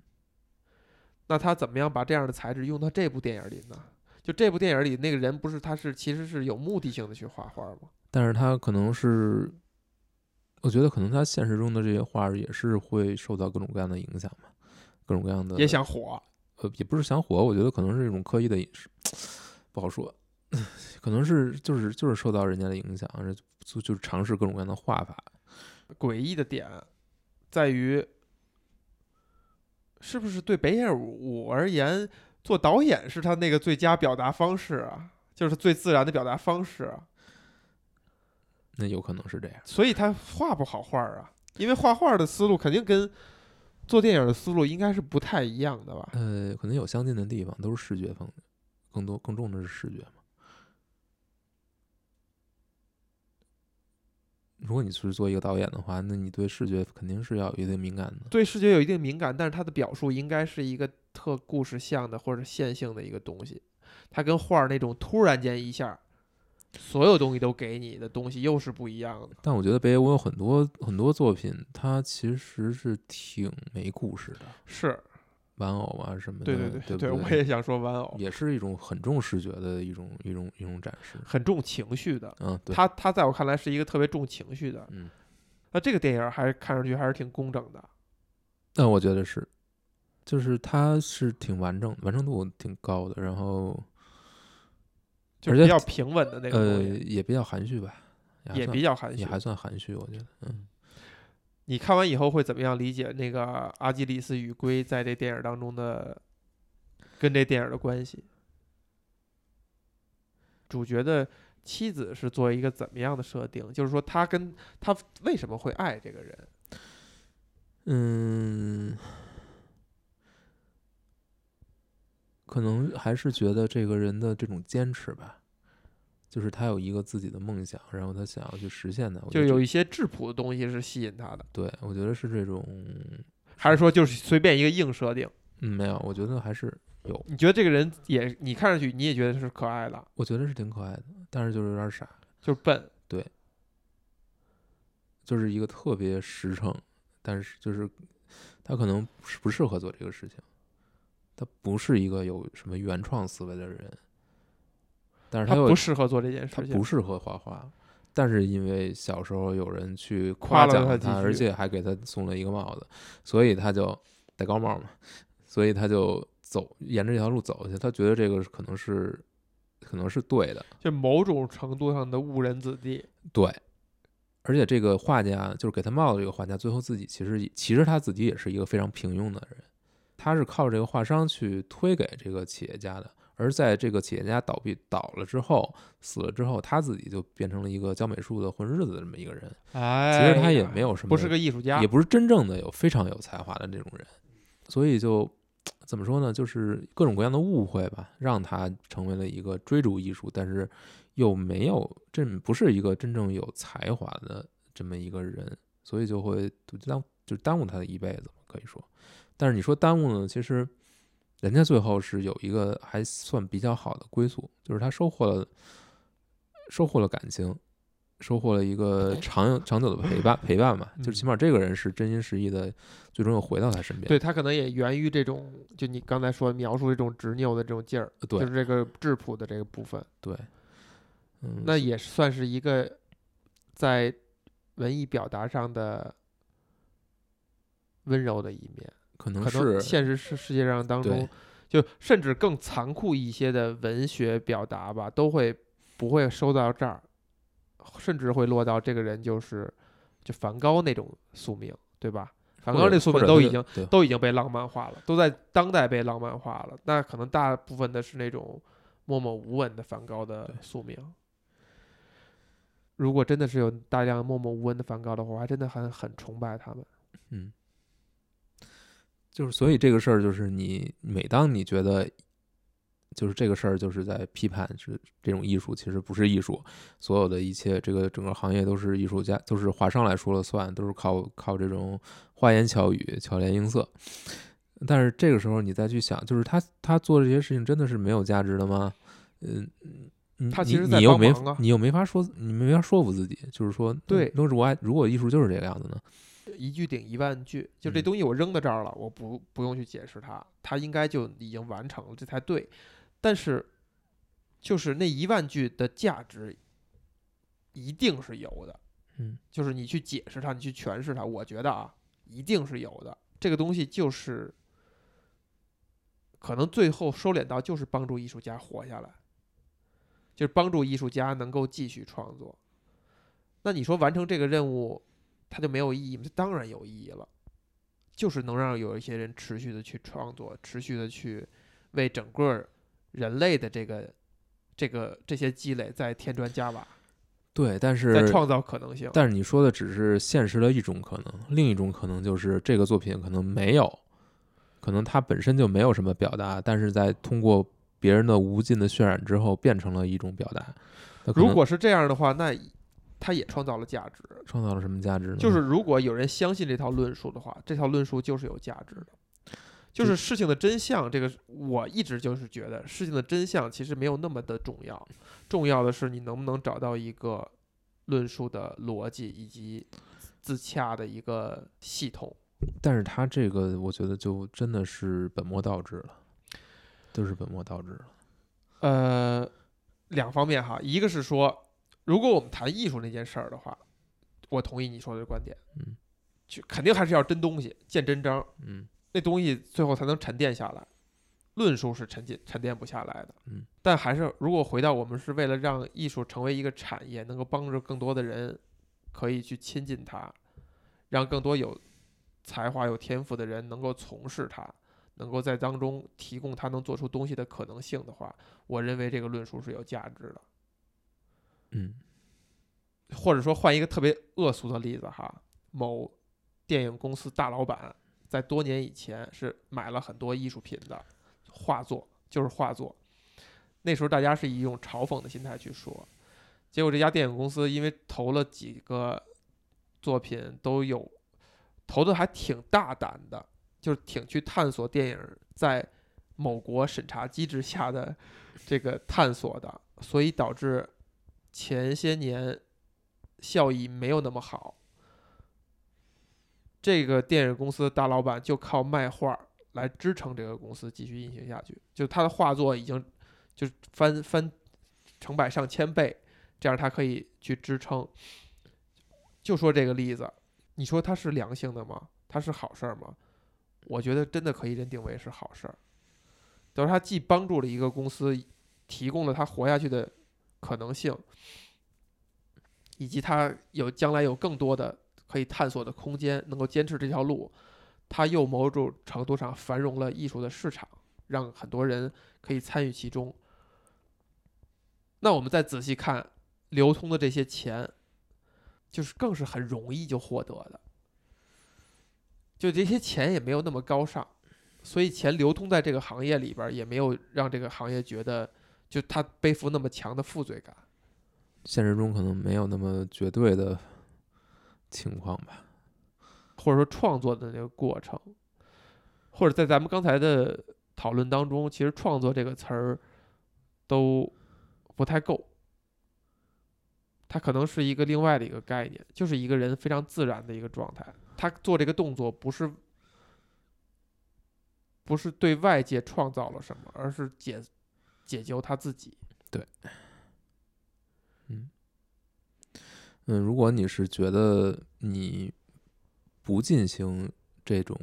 那他怎么样把这样的材质用到这部电影里呢？就这部电影里那个人不是他是其实是有目的性的去画画吗？但是他可能是，我觉得可能他现实中的这些画也是会受到各种各样的影响吧，各种各样的也想火，呃，也不是想火，我觉得可能是一种刻意的不好说，可能是就是就是受到人家的影响，而就就是尝试各种各样的画法。诡异的点在于，是不是对北野武而言，做导演是他那个最佳表达方式啊，就是最自然的表达方式啊，那有可能是这样，所以他画不好画儿啊，因为画画的思路肯定跟做电影的思路应该是不太一样的吧？呃，可能有相近的地方，都是视觉方面，更多更重的是视觉嘛。如果你是做一个导演的话，那你对视觉肯定是要有一定敏感的。对视觉有一定敏感，但是他的表述应该是一个特故事向的或者线性的一个东西，它跟画儿那种突然间一下，所有东西都给你的东西又是不一样的。但我觉得北野武有很多很多作品，它其实是挺没故事的，是玩偶啊什么的，对对对对，不我也想说玩偶也是一种很重视觉的一种一种一种展示。很重情绪的，嗯，对，他他在我看来是一个特别重情绪的。嗯，那这个电影还是看上去还是挺工整的，那我觉得是，就是它是挺完整，完成度挺高的，然后而且比较平稳的那个呃，也比较含蓄吧，还也比较含蓄也。还算含蓄，我觉得，嗯。你看完以后会怎么样理解那个阿基里斯与龟在这电影当中的跟这电影的关系？主角的妻子是做一个怎么样的设定？就是说，他跟他为什么会爱这个人？嗯，可能还是觉得这个人的这种坚持吧，就是他有一个自己的梦想，然后他想要去实现它。我觉得这就有一些质朴的东西是吸引他的，对，我觉得是这种，还是说就是随便一个硬设定？嗯，没有，我觉得还是有，你觉得这个人也，你看上去你也觉得是可爱的，我觉得是挺可爱的，但是就是有点傻，就是笨，对就是一个特别实诚，但是就是他可能不是不适合做这个事情，他不是一个有什么原创思维的人，但是他又不适合做这件他事情。不适合画画，但是因为小时候有人去夸奖他，他而且还给他送了一个帽子，所以他就戴高帽嘛，所以他就走沿着这条路走下去。他觉得这个可能是可能是对的，就某种程度上的误人子弟。对。而且这个画家就是给他帽子这个画家，最后自己其实其实他自己也是一个非常平庸的人，他是靠这个画商去推给这个企业家的。而在这个企业家倒闭倒了之后，死了之后，他自己就变成了一个教美术的混日子的这么一个人。哎，其实他也没有什么，不是个艺术家，也不是真正的有非常有才华的这种人，所以就怎么说呢，就是各种各样的误会吧，让他成为了一个追逐艺术，但是又没有这不是一个真正有才华的这么一个人，所以就会就耽就耽误他的一辈子，可以说。但是你说耽误呢，其实人家最后是有一个还算比较好的归宿，就是他收获了收获了感情，收获了一个长长久的陪伴陪伴嘛，就是起码这个人是真心实意的，最终又回到他身边。对他可能也源于这种，就你刚才说描述这种执拗的这种劲儿，对就是这个质朴的这个部分，对，嗯，那也算是一个在文艺表达上的温柔的一面。可能是现实世世界上当中，就甚至更残酷一些的文学表达吧，都会不会收到这儿，甚至会落到这个人就是就梵高那种宿命，对吧？梵高那宿命都已经都已经被浪漫化了，都在当代被浪漫化了。那可能大部分的是那种默默无闻的梵高的宿命。如果真的是有大量默默无闻的梵高的话，我还真的很很崇拜他们。嗯，就是所以这个事儿，就是你每当你觉得，就是这个事儿就是在批判是这种艺术其实不是艺术，所有的一切这个整个行业都是艺术家，都是华商来说了算，都是靠靠这种花言巧语、巧言令色。但是这个时候你再去想，就是他他做这些事情真的是没有价值的吗？嗯。他其实在你又没你又没法说，你没法说服自己，就是说，对那如果爱如果艺术就是这个样子呢？一句顶一万句，就这嗯东西我扔到这儿了，我不不用去解释它，它应该就已经完成了，这才对。但是，就是那一万句的价值，一定是有的。嗯，就是你去解释它，你去诠释它，我觉得啊，一定是有的。这个东西就是，可能最后收敛到就是帮助艺术家活下来，就是帮助艺术家能够继续创作。那你说完成这个任务，它就没有意义吗？它当然有意义了，就是能让有一些人持续的去创作，持续的去为整个人类的这个这个这些积累再添砖加瓦，对，但是在创造可能性。但是你说的只是现实的一种可能，另一种可能就是这个作品可能没有，可能它本身就没有什么表达，但是在通过别人的无尽的渲染之后，变成了一种表达。如果是这样的话，那它也创造了价值。创造了什么价值呢？就是如果有人相信这套论述的话，这套论述就是有价值的。就是事情的真相，这个我一直就是觉得事情的真相其实没有那么的重要，重要的是你能不能找到一个论述的逻辑以及自洽的一个系统。但是他这个我觉得就真的是本末倒置了，就是本末倒置了。呃，两方面哈，一个是说，如果我们谈艺术那件事儿的话，我同意你说的观点，嗯，就肯定还是要真东西，见真章，嗯那东西最后才能沉淀下来。论述是沉淀沉淀不下来的，嗯，但还是如果回到我们是为了让艺术成为一个产业，能够帮助更多的人可以去亲近它，让更多有才华、有天赋的人能够从事它，能够在当中提供他能做出东西的可能性的话，我认为这个论述是有价值的。嗯或者说换一个特别恶俗的例子哈，某电影公司大老板在多年以前是买了很多艺术品的画作，就是画作。那时候大家是以一种嘲讽的心态去说，结果这家电影公司因为投了几个作品都有投的还挺大胆的，就是挺去探索电影在某国审查机制下的这个探索的，所以导致前些年效益没有那么好。这个电影公司大老板就靠卖画来支撑这个公司继续运行下去，就他的画作已经就翻翻成百上千倍，这样他可以去支撑。就说这个例子，你说它是良性的吗？它是好事儿吗？我觉得真的可以认定为是好事儿。等于它既帮助了一个公司，提供了他活下去的可能性，以及它有将来有更多的可以探索的空间，能够坚持这条路，它又某种程度上繁荣了艺术的市场，让很多人可以参与其中。那我们再仔细看流通的这些钱，就是更是很容易就获得的，就这些钱也没有那么高尚，所以钱流通在这个行业里边，也没有让这个行业觉得就他背负那么强的负罪感。现实中可能没有那么绝对的情况吧。或者说创作的那个过程，或者在咱们刚才的讨论当中，其实“创作”这个词儿都不太够，它可能是一个另外的一个概念，就是一个人非常自然的一个状态。他做这个动作不是不是对外界创造了什么，而是解解救他自己。对。嗯。嗯，如果你是觉得你不进行这种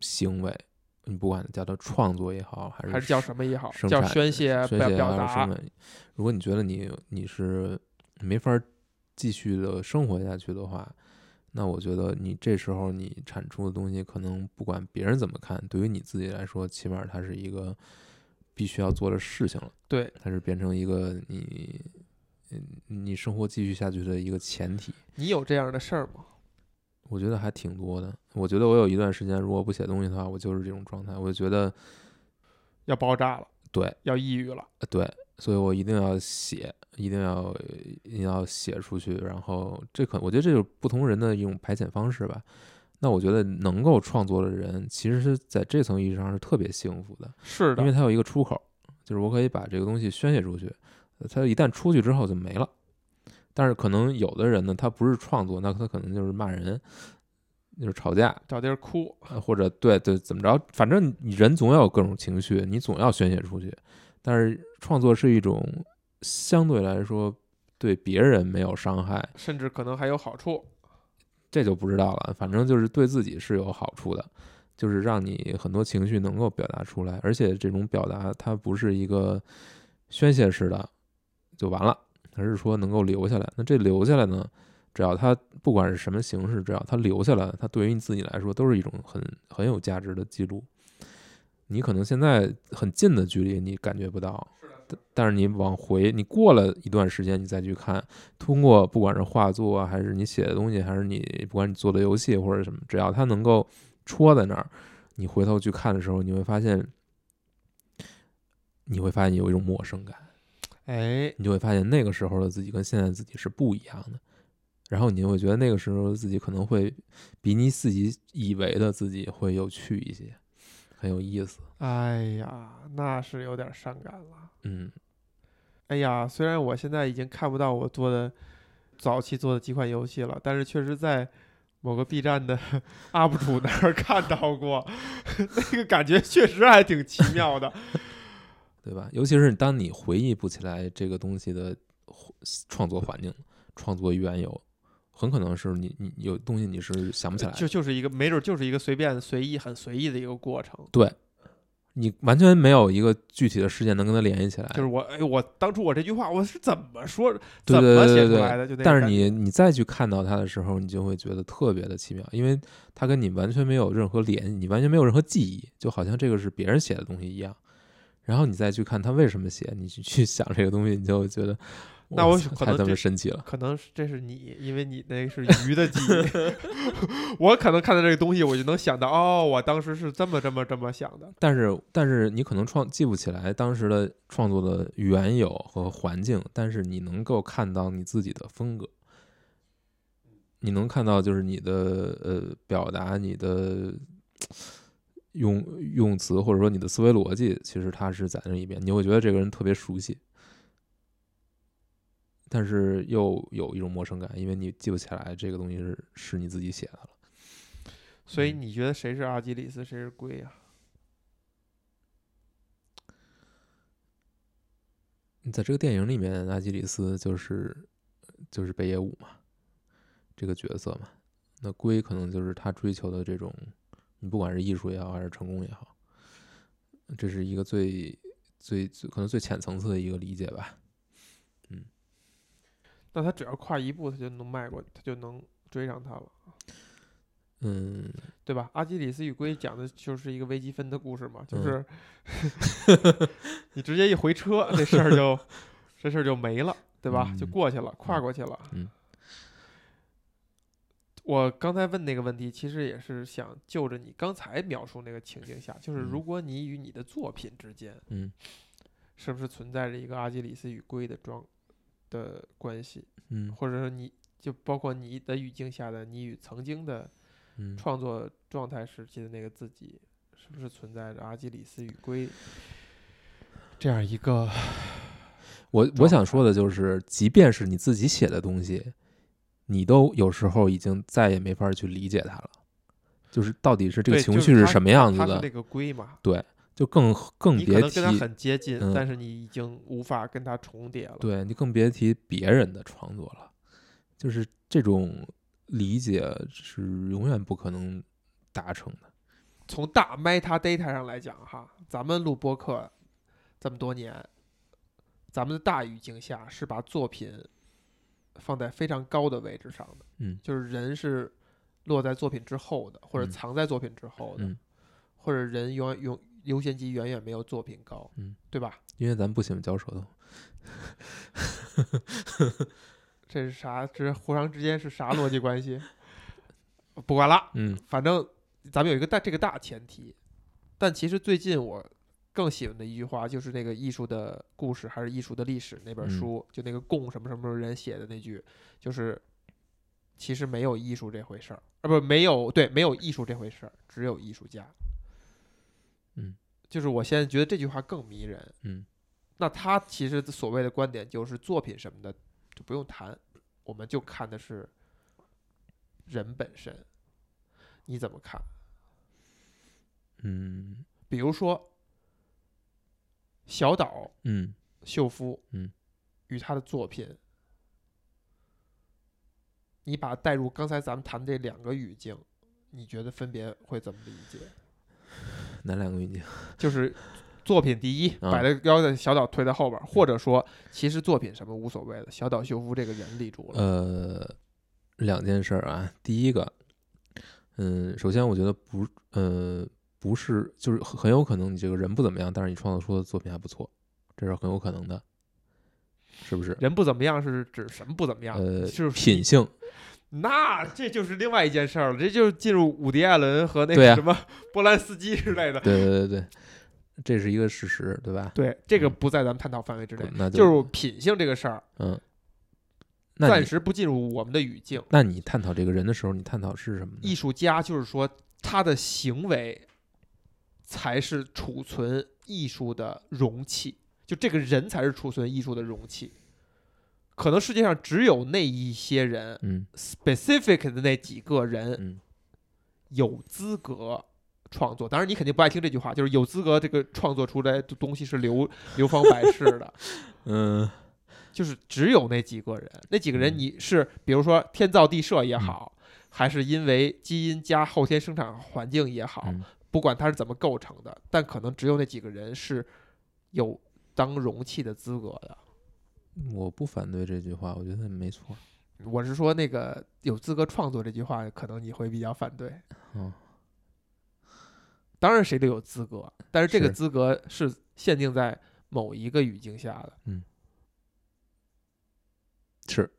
行为，你不管叫它创作也好，还是还是叫什么也好，叫宣泄、表宣泄表达啊什么，如果你觉得你你是没法儿继续的生活下去的话，那我觉得你这时候你产出的东西，可能不管别人怎么看，对于你自己来说，起码它是一个必须要做的事情了，对，它是变成一个你嗯你生活继续下去的一个前提。你有这样的事儿吗？我觉得还挺多的。我觉得我有一段时间，如果不写东西的话，我就是这种状态。我就觉得，要爆炸了，对，要抑郁了。呃对，所以我一定要写，一定要一定要写出去。然后这可，我觉得这就是不同人的一种排遣方式吧。那我觉得能够创作的人，其实是在这层意义上是特别幸福的，是的，因为他有一个出口，就是我可以把这个东西宣泄出去。呃他一旦出去之后就没了。但是可能有的人呢，他不是创作，那他可能就是骂人，就是吵架，找地儿哭。呃或者对对怎么着，反正你人总要有各种情绪，你总要宣泄出去。但是创作是一种相对来说对别人没有伤害，甚至可能还有好处。这就不知道了。反正就是对自己是有好处的，就是让你很多情绪能够表达出来，而且这种表达它不是一个宣泄式的就完了，而是说能够留下来。那这留下来呢，只要它不管是什么形式，只要它留下来，它对于你自己来说都是一种很很有价值的记录。你可能现在很近的距离你感觉不到，但但是你往回，你过了一段时间，你再去看，通过不管是画作啊，还是你写的东西，还是你不管你做的游戏或者什么，只要它能够戳在那儿，你回头去看的时候，你会发现，你会发现有一种陌生感，哎，你就会发现那个时候的自己跟现在的自己是不一样的，然后你就会觉得那个时候的自己可能会比你自己以为的自己会有趣一些，很有意思。哎呀，那是有点伤感了。嗯，哎呀，虽然我现在已经看不到我做的早期做的几款游戏了，但是确实在某个 B 站的 UP 主那儿看到过，那个感觉确实还挺奇妙的。对吧？尤其是当你回忆不起来这个东西的创作环境、创作缘由，很可能是你你有东西你是想不起来，就就是一个没准就是一个随便随意很随意的一个过程。对，你完全没有一个具体的事件能跟它联系起来。就是我哎，我当初我这句话我是怎么说，对怎么写出来的？就那个但是你你再去看到它的时候，你就会觉得特别的奇妙，因为它跟你完全没有任何联系，你完全没有任何记忆，就好像这个是别人写的东西一样。然后你再去看他为什么写，你去去想这个东西，你就会觉得，那我可能这妈神奇了。可能是这是你，因为你那是鱼的记忆。我可能看到这个东西，我就能想到，哦，我当时是这么这么这么想的。但是但是你可能创记不起来当时的创作的缘由和环境，但是你能够看到你自己的风格，你能看到就是你的呃表达，你的用用词或者说你的思维逻辑，其实它是在那一边，你会觉得这个人特别熟悉，但是又有一种陌生感，因为你记不起来这个东西是是你自己写的了。所以嗯你觉得谁是阿基里斯，谁是龟呀、在这个电影里面，阿基里斯就是就是北野武嘛，这个角色嘛。那龟可能就是他追求的这种，你不管是艺术也好，还是成功也好，这是一个最最最可能最浅层次的一个理解吧。那他只要跨一步，他就能迈过，他就能追上他了，嗯，对吧？阿基里斯与龟讲的就是一个微积分的故事嘛，就嗯。是 你直接一回车，这事儿就这事儿就没了，对吧？就嗯。过去了，跨过去了。嗯。我刚才问那个问题，其实也是想就着你刚才描述那个情境下，就是如嗯果你与你的作品之间嗯。是不是存在着一个阿基里斯与龟的状的关系，嗯。或者说你就包括你的语境下的你与曾经的嗯。创作状态时期的那个自己，是不是存在着阿基里斯与龟这样一个 我我想说的就是，即便是你自己写的东西，你都有时候已经再也没法去理解它了。就是到底是这个情绪是什么样子的，他是那个龟嘛，就更更你可别提能跟他很接近，嗯但是你已经无法跟他重叠了。对你更别提别人的创作了。就是这种理解是永远不可能达成的。从大 meta data 上来讲，哈，咱们录播客这么多年，咱们的大语境下是把作品放在非常高的位置上的，嗯就是人是落在作品之后的，或者嗯藏在作品之后的，嗯，或者人永远永优先级远远没有作品高，嗯，对吧？因为咱不喜欢嚼舌头。这是啥？这互相之间是啥逻辑关系？不管了，嗯反正咱们有一个大这个大前提，但其实最近我更喜欢的一句话就是那个艺术的故事还是艺术的历史那本嗯书，就那个贡什么什么人写的那句，就是其实没有艺术这回事儿，啊不没有对没有艺术这回事儿，只有艺术家。嗯，就是我现在觉得这句话更迷人。嗯那他其实所谓的观点就是作品什么的就不用谈，我们就看的是人本身。你怎么看？嗯比如说小岛嗯秀夫，嗯，与他的作品，你把带入刚才咱们谈这两个语境，你觉得分别会怎么理解？哪两个运镜？就是作品第一，啊摆的要在小岛推在后边儿，或者说其实作品什么无所谓的，小岛秀夫这个人立住了。呃，两件事儿啊。第一个，嗯，首先我觉得不，呃，不是，就是很很有可能你这个人不怎么样，但是你创作出的作品还不错，这是很有可能的，是不是？人不怎么样是指什么不怎么样？呃，就是品性，那这就是另外一件事儿了，这就是进入伍迪·艾伦和那个什么 波兰斯基之类的。对对对对，这是一个事实，对吧？对，这个嗯不在咱们探讨范围之内。那就是品性这个事儿，嗯，那暂时不进入我们的语境。那你探讨这个人的时候，你探讨是什么呢？艺术家就是说，他的行为才是储存艺术的容器，就这个人才是储存艺术的容器。可能世界上只有那一些人嗯，specific 的那几个人嗯有资格创作。当然，你肯定不爱听这句话，就是有资格这个创作出来的东西是流 流芳百世的。嗯就是只有那几个人，那几个人嗯你是比如说天造地设也好，还是因为基因加后天生长环境也好，嗯不管它是怎么构成的，但可能只有那几个人是有当容器的资格的。我不反对这句话，我觉得没错。我是说那个有资格创作这句话，可能你会比较反对。嗯当然谁都有资格，但是这个资格是限定在某一个语境下的。嗯是，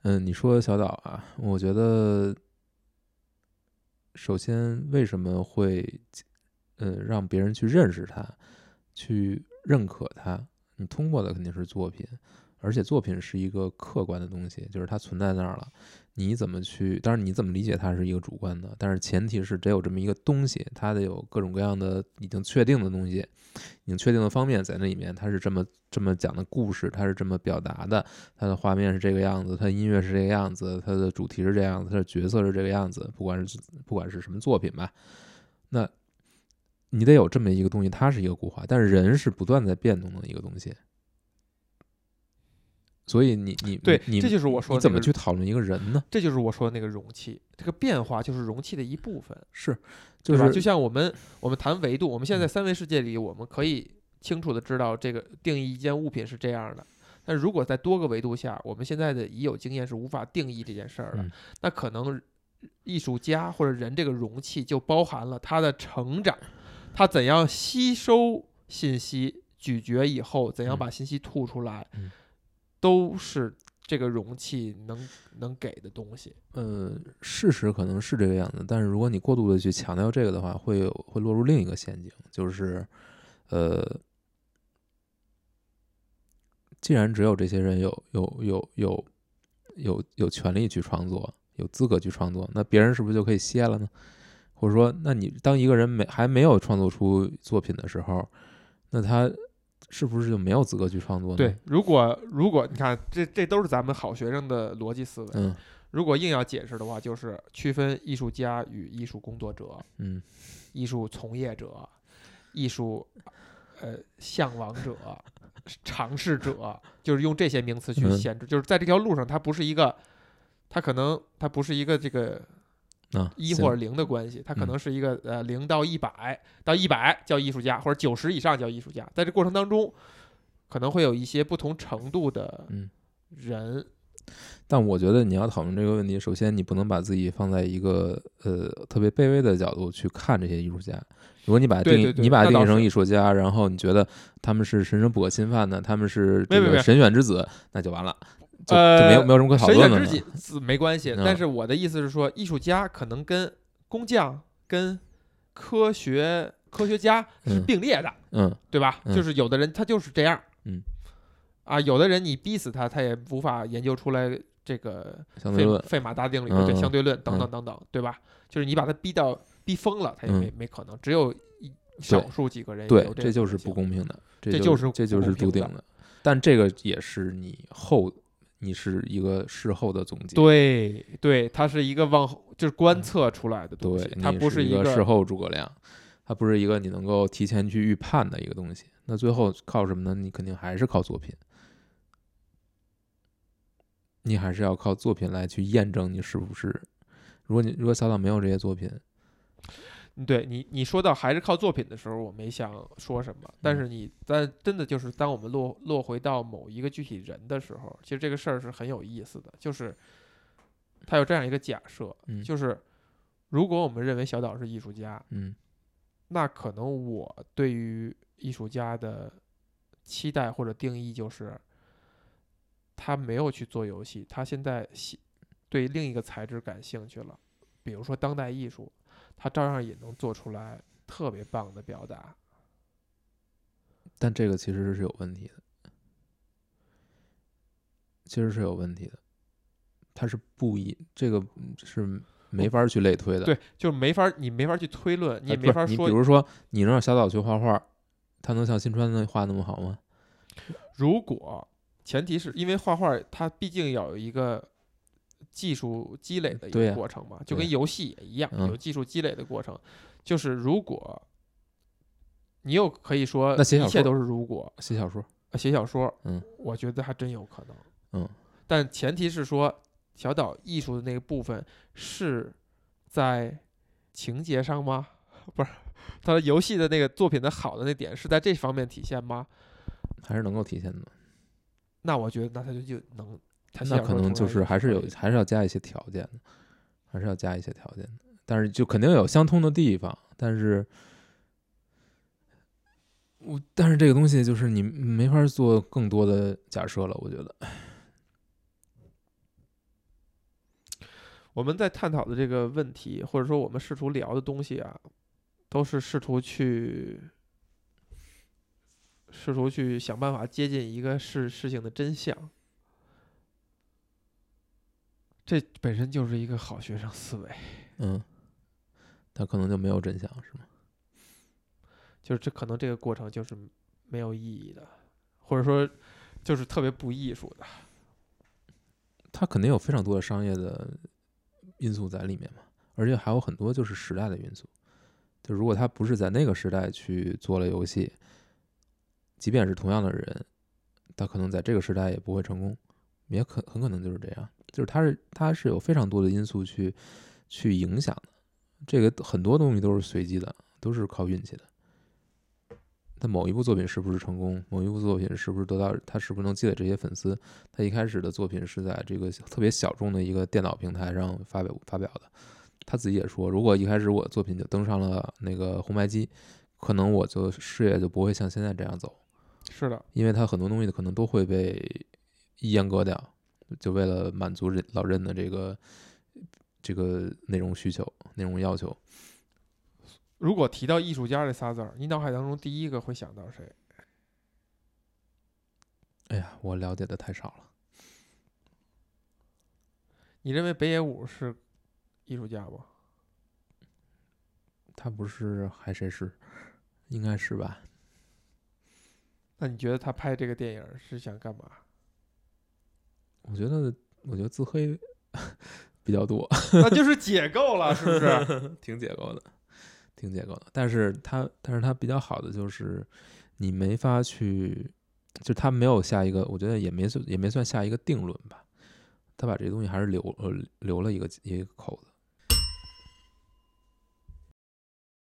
嗯，你说小岛啊，我觉得，首先为什么会，嗯，让别人去认识他，去认可他？你通过的肯定是作品，而且作品是一个客观的东西，就是它存在那儿了。你怎么去？当然你怎么理解它是一个主观的，但是前提是得有这么一个东西，它得有各种各样的已经确定的东西，已经确定的方面在那里面，它是这么这么讲的故事，它是这么表达的，它的画面是这个样子，它音乐是这个样子，它的主题是这样子，它的角色是这个样子，不管是不管是什么作品吧，那你得有这么一个东西，它是一个固化，但是人是不断在变动的一个东西，所以你你对你这就是我说你怎么去讨论一个人呢？这就是我说的那个容器，这个变化就是容器的一部分。是，就对吧？是就像我们我们谈维度，我们现在三维世界里，我们可以清楚的知道这个定义一件物品是这样的。但如果在多个维度下，我们现在的已有经验是无法定义这件事儿的，嗯那可能艺术家或者人这个容器就包含了他的成长，他怎样吸收信息、咀嚼以后，怎样嗯把信息吐出来，嗯都是这个容器能能给的东西。嗯，事实可能是这个样子，但是如果你过度的去强调这个的话，会有会落入另一个陷阱，就是，呃，既然只有这些人有有有有有有权利去创作，有资格去创作，那别人是不是就可以歇了呢？或者说，那你当一个人没还没有创作出作品的时候，那他是不是就没有资格去创作呢？对，，如果如果你看，这这都是咱们好学生的逻辑思维。嗯如果硬要解释的话，就是区分艺术家与艺术工作者、嗯艺术从业者、艺术呃向往者、尝试者，就是用这些名词去嗯限制。就是在这条路上，它不是一个，它可能它不是一个这个啊，行一或者零的关系，它可嗯能是一个呃零到一百，到一百叫艺术家，或者九十以上叫艺术家。在这过程当中，可能会有一些不同程度的嗯。人，但我觉得你要讨论这个问题，首先你不能把自己放在一个呃特别卑微的角度去看这些艺术家。如果你把它定你把它定义成艺术家，然后你觉得他们是神圣不可侵犯的，他们是这个神选之子，那就完了，就呃就没有没有什么可讨神论的了。选之子子没关系。嗯但是我的意思是说，艺术家可能跟工匠、跟科学科学家是嗯并列的，嗯对吧？嗯就是有的人他就是这样，嗯，啊，有的人你逼死他，他也无法研究出来这个费费马大定理、嗯对相对论等等嗯等等，对吧？就是你把他逼到逼疯了，他也没嗯没可能，只有一少数几个人对有，这这就是不公平的，这这就是这就是注定的。但这个也是你后，你是一个事后的总结。对对，它是一个往后就是观测出来的东西对，，它不是一个事后诸葛亮，它不是一个你能够提前去预判的一个东西。那最后靠什么呢？你肯定还是靠作品，你还是要靠作品来去验证你是不是。如果你如果小岛没有这些作品，嗯对你，你说到还是靠作品的时候，我没想说什么。但嗯是你但真的就是当我们落落回到某一个具体人的时候，其实这个事儿是很有意思的。就是他有这样一个假设，嗯就是如果我们认为小岛是艺术家，嗯那可能我对于艺术家的期待或者定义就是，他没有去做游戏，他现在对另一个材质感兴趣了，比如说当代艺术，他照样也能做出来特别棒的表达。但这个其实是有问题的，其实是有问题的，它是不一，这个嗯是没法儿去类推的。对，就是没法儿，你没法儿去推论，你哎，也没法儿说比。如说，你能让小岛去画画，他能像新川那画那么好吗？如果前提是因为画画，它毕竟要有一个技术积累的一个过程嘛，就跟游戏也一样，嗯有技术积累的过程。就是如果你又可以说那写小说一切都是如果写小说，呃写小说，嗯，我觉得还真有可能，嗯，但前提是说小岛艺术的那个部分是在情节上吗？不是，他的游戏的那个作品的好的那点是在这方面体现吗？还是能够体现的。那我觉得那他就就能，那可能就是还是有还是要加一些条件的，还是要加一些条件的。但是就肯定有相通的地方，但是我但是这个东西就是你没法做更多的假设了，我觉得。我们在探讨的这个问题，或者说我们试图聊的东西啊，都是试图去试图去想办法接近一个事事情的真相。这本身就是一个好学生思维，嗯，他可能就没有真相，是吗？就是这可能这个过程就是没有意义的，或者说就是特别不艺术的。他肯定有非常多的商业的因素在里面嘛，而且还有很多就是时代的因素。就如果他不是在那个时代去做了游戏，即便是同样的人，他可能在这个时代也不会成功，也可很可能就是这样。就是他是他是有非常多的因素去去影响的，这个很多东西都是随机的，都是靠运气的。他某一部作品是不是成功，某一部作品是不是得到，他是不是能积累这些粉丝，他一开始的作品是在这个特别小众的一个电脑平台上发表发表的。他自己也说，如果一开始我的作品就登上了那个红白机，可能我就事业就不会像现在这样走，是的，因为他很多东西可能都会被阉割掉，就为了满足人老任的这个这个内容需求、内容要求。如果提到艺术家这仨字儿，你脑海当中第一个会想到谁？哎呀，我了解的太少了。你认为北野武是艺术家吗？他不是还谁是？应该是吧？那你觉得他拍这个电影是想干嘛？我觉得，我觉得自黑 比较多，那就是解构了，是不是？挺解构的，挺解构的。但是它，但是它比较好的就是，你没法去，就他没有下一个，我觉得也没算也没算下一个定论吧。他把这个东西还是留呃留了一个一个口子，